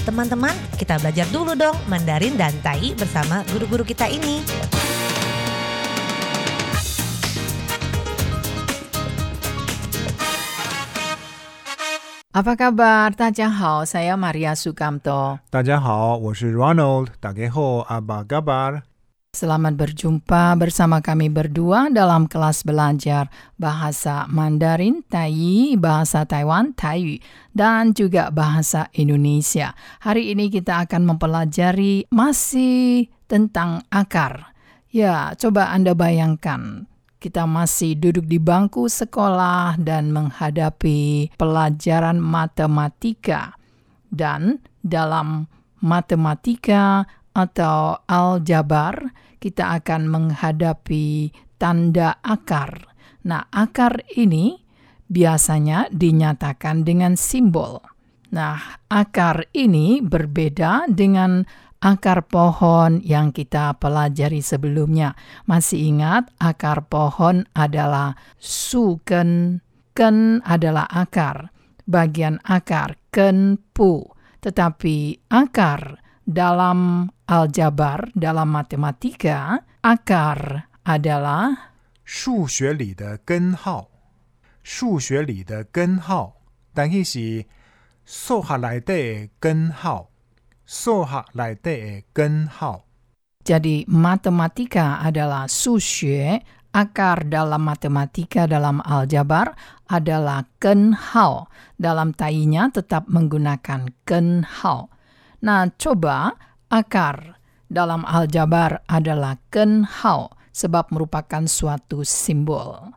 Teman-teman, kita belajar dulu dong Mandarin dan Tai bersama guru-guru kita ini. Apa kabar? Tajahau, saya Maria Sukamto. Tajahau, saya Ronald. Dageho, apa kabar? Selamat berjumpa bersama kami berdua dalam kelas belajar bahasa Mandarin, Tai, bahasa Taiwan, Taiyu, dan juga bahasa Indonesia. Hari ini kita akan mempelajari masih tentang akar. Ya, coba Anda bayangkan kita masih duduk di bangku sekolah dan menghadapi pelajaran matematika. Dan dalam matematika atau aljabar, kita akan menghadapi tanda akar. Nah, akar ini biasanya dinyatakan dengan simbol. Nah, akar ini berbeda dengan akar pohon yang kita pelajari sebelumnya. Masih ingat, akar pohon adalah suken. Ken adalah akar. Bagian akar, ken pu. Tetapi akar dalam aljabar, dalam matematika, akar adalah 数学里的根号，数学里的根号，但迄是数学内底的根号，数学内底的根号。 Jadi matematika adalah susye, akar dalam matematika dalam aljabar adalah kenhao. Dalam tainya tetap menggunakan kenhao. Nah, coba akar dalam aljabar adalah kenhao sebab merupakan suatu simbol.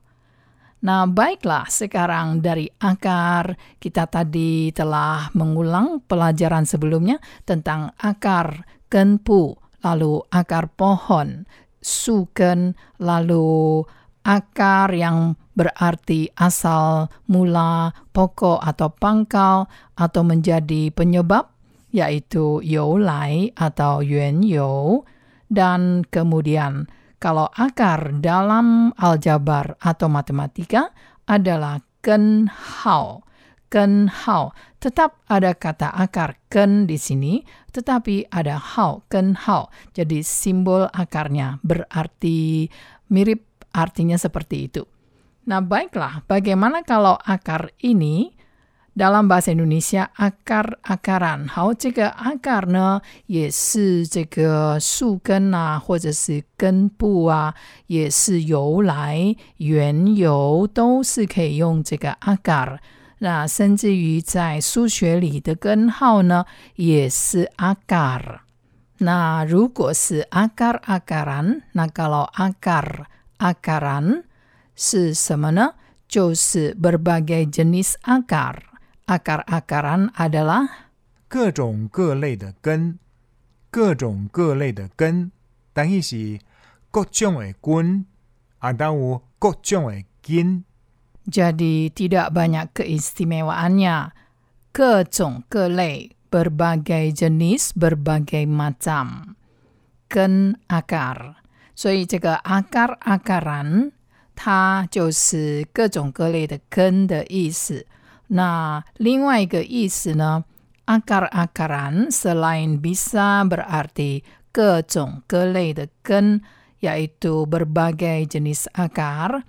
Nah, baiklah, sekarang dari akar kita tadi telah mengulang pelajaran sebelumnya tentang akar kenpu, lalu akar pohon, suken, lalu akar yang berarti asal mula, pokok atau pangkal atau menjadi penyebab yaitu youlai atau yuan you dan kemudian kalau akar dalam aljabar atau matematika adalah ken hao. Ken hao. Tetap ada kata akar ken di sini, tetapi ada hao, ken hao. Jadi simbol akarnya berarti mirip artinya seperti itu. Nah, baiklah, bagaimana kalau akar ini dalam bahasa Indonesia akar-akaran，好，这个 akar 呢也是这个树根啊，或者是根部啊，也是由来缘由都是可以用这个 akar。那甚至于在数学里的根号呢，也是 akar。那如果是 akar-akaran，那kalau akar akaran 是什么呢？就是 berbagai jenis akar。 akar-akaran adalah 各种各类的根，各种各类的根，但迄是各种的根，啊，当有各种的根。 jadi tidak banyak keistimewaannya. Kecong, kelei, berbagai jenis, berbagai macam. Ken akar. 所以这个 akar-akaran 它就是各种各类的根的意思。 那另外一个意思呢，akar-akaran selain bisa berarti 各种各类的根，yaitu berbagai jenis akar,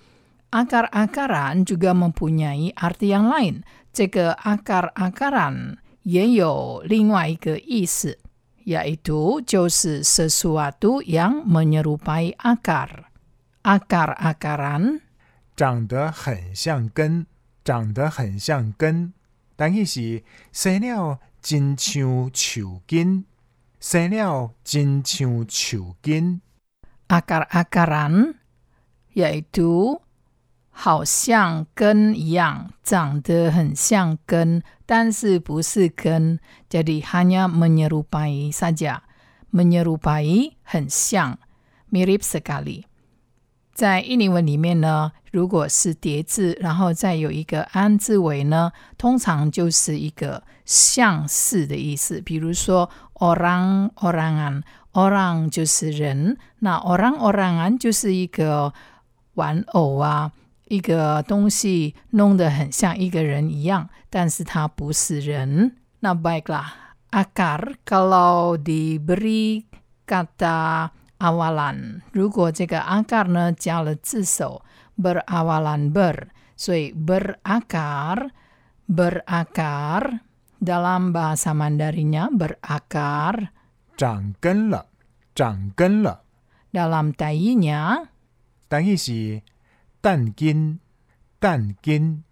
akar-akaran juga mempunyai arti yang lain. 这个 akar-akaran 也有另外一个意思，yaitu 就是 sesuatu yang menyerupai akar. Akar-akaran 长得很像根， 长得很像根，但迄是生了真像树根，生了真像树根。akar-akaran yaitu 好像根一样，长得很像根，但是不是根，jadi hanya menyerupai saja. menyerupai 很像，mirip sekali。在印尼文里面呢，如果是叠字，然后再有一个安字尾呢，通常就是一个相似的意思。比如说 orang orangan。orang 就是人，那 orang orangan 就是一个玩偶啊，一个东西弄得很像一个人一样，但是它不是人。那 baiklah berakar kalau diberi kata awalan. 如果这个 akar 呢加了字首 berawalan ber，所以 berakar berakar dalam bahasa Mandarinnya berakar 长根了，长根了。 dalam tainya 单义是蛋根，蛋根。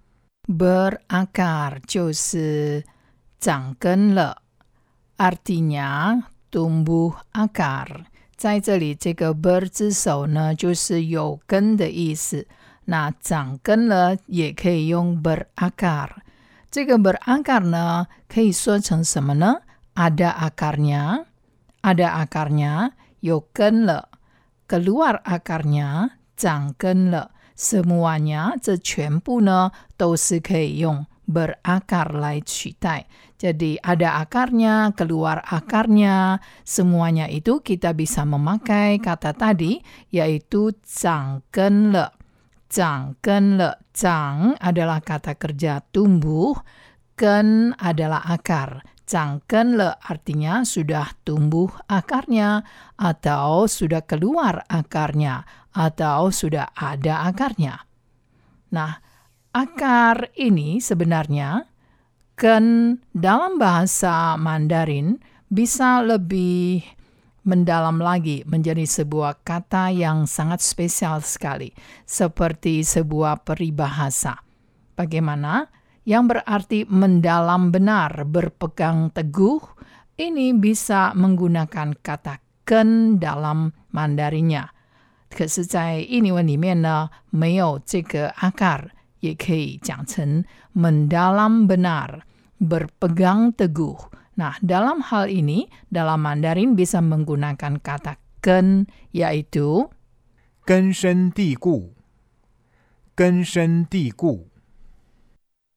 berakar 就是长根了，artinya tumbuh akar。 在这里，这个 ber 之首呢，就是有根的意思。那长根了也可以用 berakar。这个 berakar 呢，可以说成什么呢？ada akarnya, ada akarnya, 有根了，keluar akarnya, 长根了。semuanya 这全部呢都是可以用 berakar Leitchitai. Jadi ada akarnya, keluar akarnya, semuanya itu kita bisa memakai kata tadi yaitu zangken le. Zangken le. Zang adalah kata kerja tumbuh, ken adalah akar. Zangken le artinya sudah tumbuh akarnya atau sudah keluar akarnya atau sudah ada akarnya. Nah, akar ini sebenarnya kan dalam bahasa Mandarin bisa lebih mendalam lagi menjadi sebuah kata yang sangat spesial sekali, seperti sebuah peribahasa. Bagaimana? Yang berarti mendalam benar, berpegang teguh, ini bisa menggunakan kata ken dalam Mandarinnya. 可是，在印尼文里面呢，没有这个 akar， 也可以讲成 mendalam benar, berpegang teguh. Nah, dalam hal ini, dalam Mandarin bisa menggunakan kata ken, yaitu 根深蒂固，根深蒂固。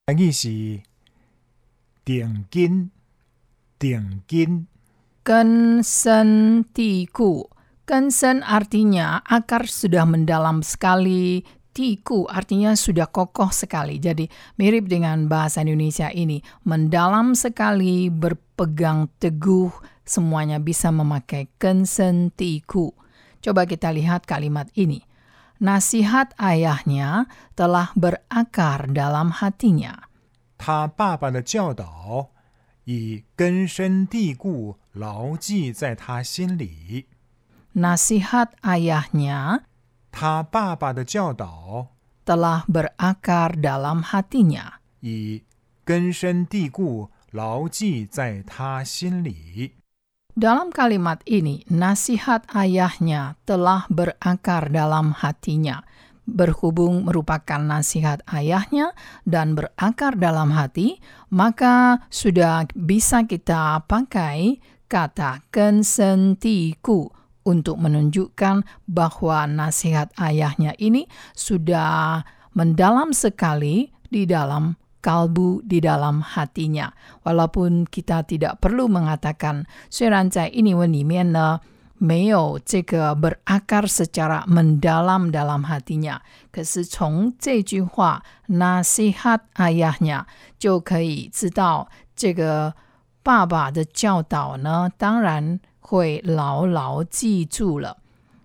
单义是顶根，顶根。 kensen tiku. Kensen artinya akar sudah mendalam sekali, tiku artinya sudah kokoh sekali. Jadi mirip dengan bahasa Indonesia ini, mendalam sekali, berpegang teguh, semuanya bisa memakai kensen tiku. Coba kita lihat kalimat ini. Nasihat ayahnya telah berakar dalam hatinya. 他爸爸的教导已根深蒂固，牢记在他心里。 Nasihat ayahnya 他爸爸的教导 telah berakar dalam hatinya. 已根深蒂固，牢记在他心里。 Dalam kalimat ini, nasihat ayahnya telah berakar dalam hatinya. Berhubung merupakan nasihat ayahnya dan berakar dalam hati, maka sudah bisa kita pakai kata kensentiku untuk menunjukkan bahwa nasihat ayahnya ini sudah mendalam sekali di dalam kalbu di dalam hatinya. Walaupun kita tidak perlu mengatakan, 虽然在印尼文里面呢，没有这个 berakar secara mendalam dalam hatinya，可是从这句话 nasihat ayahnya 就可以知道这个爸爸的教导呢，当然 会牢牢记住了。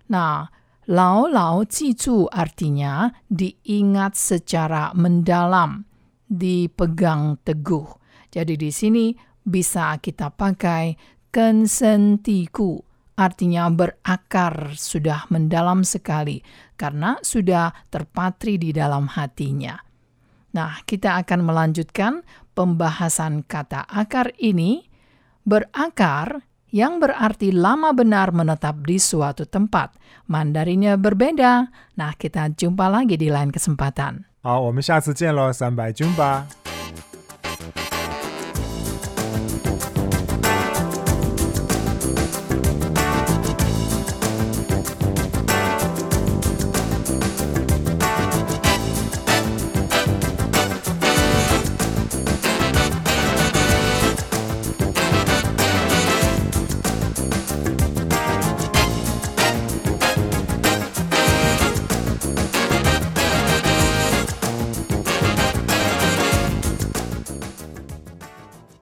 那牢牢记住 artinya diingat secara mendalam dipegang teguh. Jadi di sini bisa kita pakai kensentiku, artinya berakar sudah mendalam sekali karena sudah terpatri di dalam hatinya. Nah, kita akan melanjutkan pembahasan kata akar ini. Berakar yang berarti lama benar menetap di suatu tempat. Mandarinnya berbeda. Nah, kita jumpa lagi di lain kesempatan. 好，我们下次见喽，三百军吧。